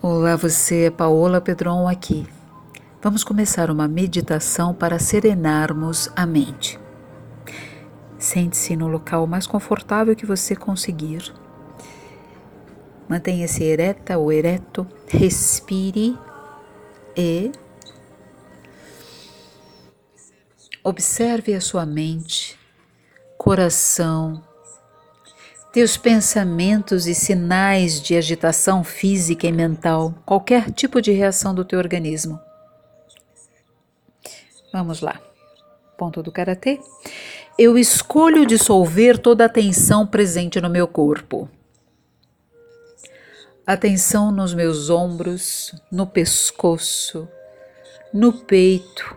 Olá, você é Paola Pedron aqui. Vamos começar uma meditação para serenarmos a mente. Sente-se no local mais confortável que você conseguir. Mantenha-se ereta ou ereto, respire e observe a sua mente, coração, teus pensamentos e sinais de agitação física e mental, qualquer tipo de reação do teu organismo. Vamos lá. Ponto do karatê. Eu escolho dissolver toda a tensão presente no meu corpo. Atenção nos meus ombros, no pescoço, no peito,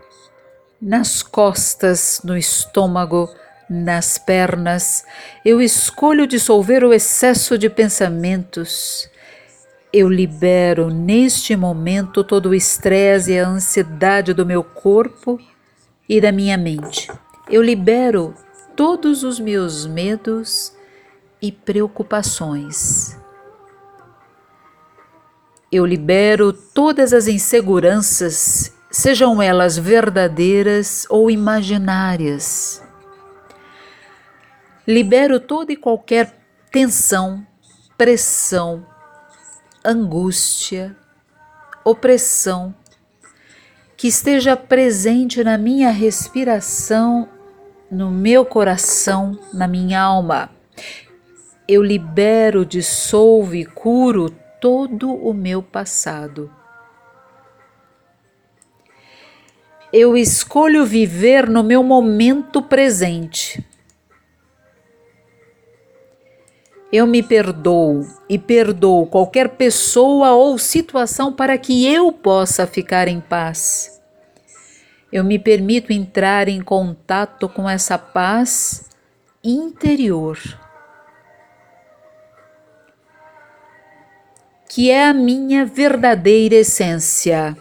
nas costas, no estômago, nas pernas, eu escolho dissolver o excesso de pensamentos. Eu libero neste momento todo o estresse e a ansiedade do meu corpo e da minha mente. Eu libero todos os meus medos e preocupações. Eu libero todas as inseguranças, sejam elas verdadeiras ou imaginárias. Libero toda e qualquer tensão, pressão, angústia, opressão que esteja presente na minha respiração, no meu coração, na minha alma. Eu libero, dissolvo e curo todo o meu passado. Eu escolho viver no meu momento presente Eu me perdoo e perdoo qualquer pessoa ou situação para que eu possa ficar em paz. Eu me permito entrar em contato com essa paz interior, que é a minha verdadeira essência.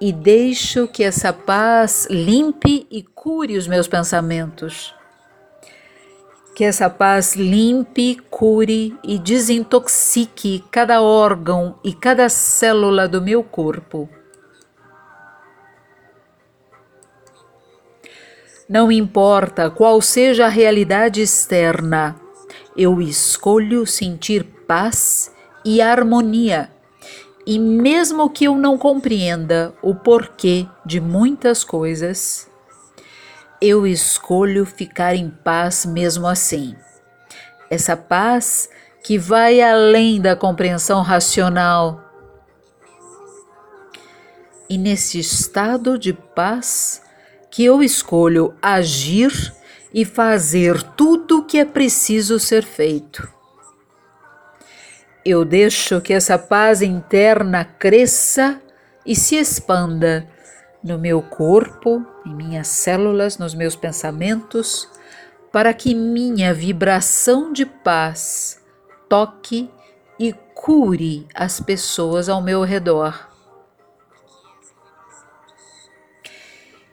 E deixo que essa paz limpe e cure os meus pensamentos que essa paz limpe, cure e desintoxique cada órgão e cada célula do meu corpo. Não importa qual seja a realidade externa, eu escolho sentir paz e harmonia. E mesmo que eu não compreenda o porquê de muitas coisas, eu escolho ficar em paz mesmo assim. Essa paz que vai além da compreensão racional. E nesse estado de paz que eu escolho agir e fazer tudo o que é preciso ser feito. Eu deixo que essa paz interna cresça e se expanda no meu corpo, em minhas células, nos meus pensamentos, para que minha vibração de paz toque e cure as pessoas ao meu redor.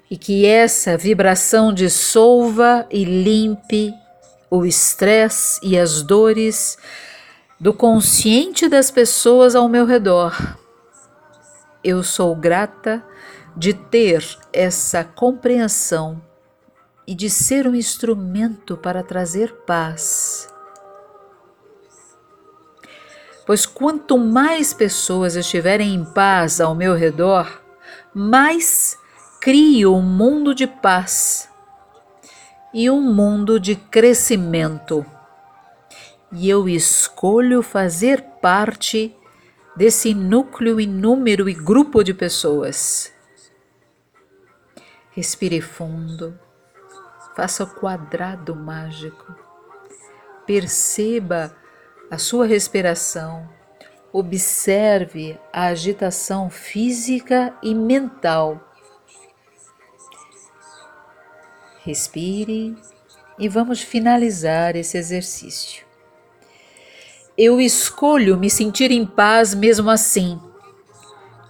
E que essa vibração dissolva e limpe o estresse e as dores do consciente das pessoas ao meu redor. Eu sou grata de ter essa compreensão e de ser um instrumento para trazer paz. Pois quanto mais pessoas estiverem em paz ao meu redor, mais crio um mundo de paz e um mundo de crescimento. E eu escolho fazer parte desse núcleo e número e grupo de pessoas Respire fundo, faça o quadrado mágico. Perceba a sua respiração, observe a agitação física e mental. Respire e vamos finalizar esse exercício. Eu escolho me sentir em paz mesmo assim.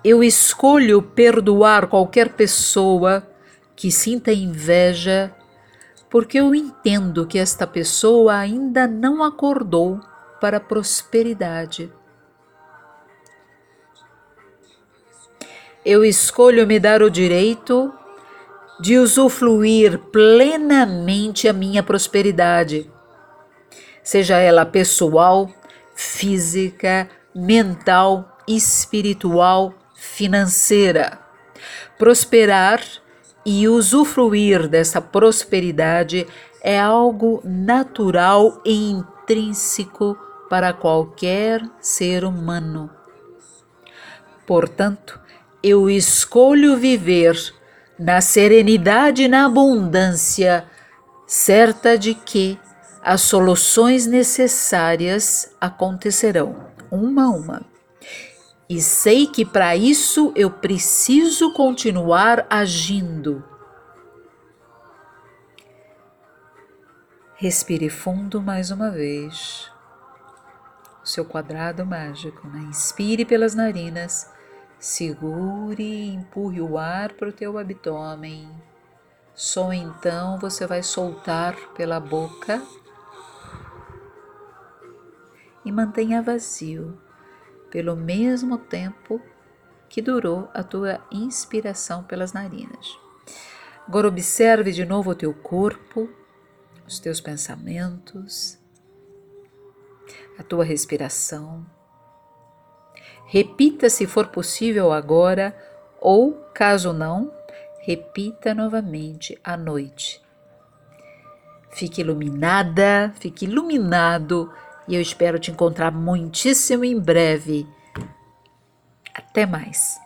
Eu escolho perdoar qualquer pessoa que sinta inveja, porque eu entendo que esta pessoa ainda não acordou para a prosperidade. eu escolho me dar o direito de usufruir plenamente a minha prosperidade, seja ela pessoal, física, mental, espiritual, financeira. Prosperar e usufruir dessa prosperidade é algo natural e intrínseco para qualquer ser humano. Portanto, eu escolho viver na serenidade e na abundância, certa de que as soluções necessárias acontecerão, uma a uma. E sei que para isso eu preciso continuar agindo. Respire fundo mais uma vez. O seu quadrado mágico, né? Inspire pelas narinas, segure e empurre o ar para o teu abdômen. Só então você vai soltar pela boca e mantenha vazio pelo mesmo tempo que durou a tua inspiração pelas narinas. Agora observe de novo o teu corpo, os teus pensamentos, a tua respiração. Repita se for possível agora, ou caso não, repita novamente à noite. Fique iluminada, fique iluminado e eu espero te encontrar muitíssimo em breve. Até mais.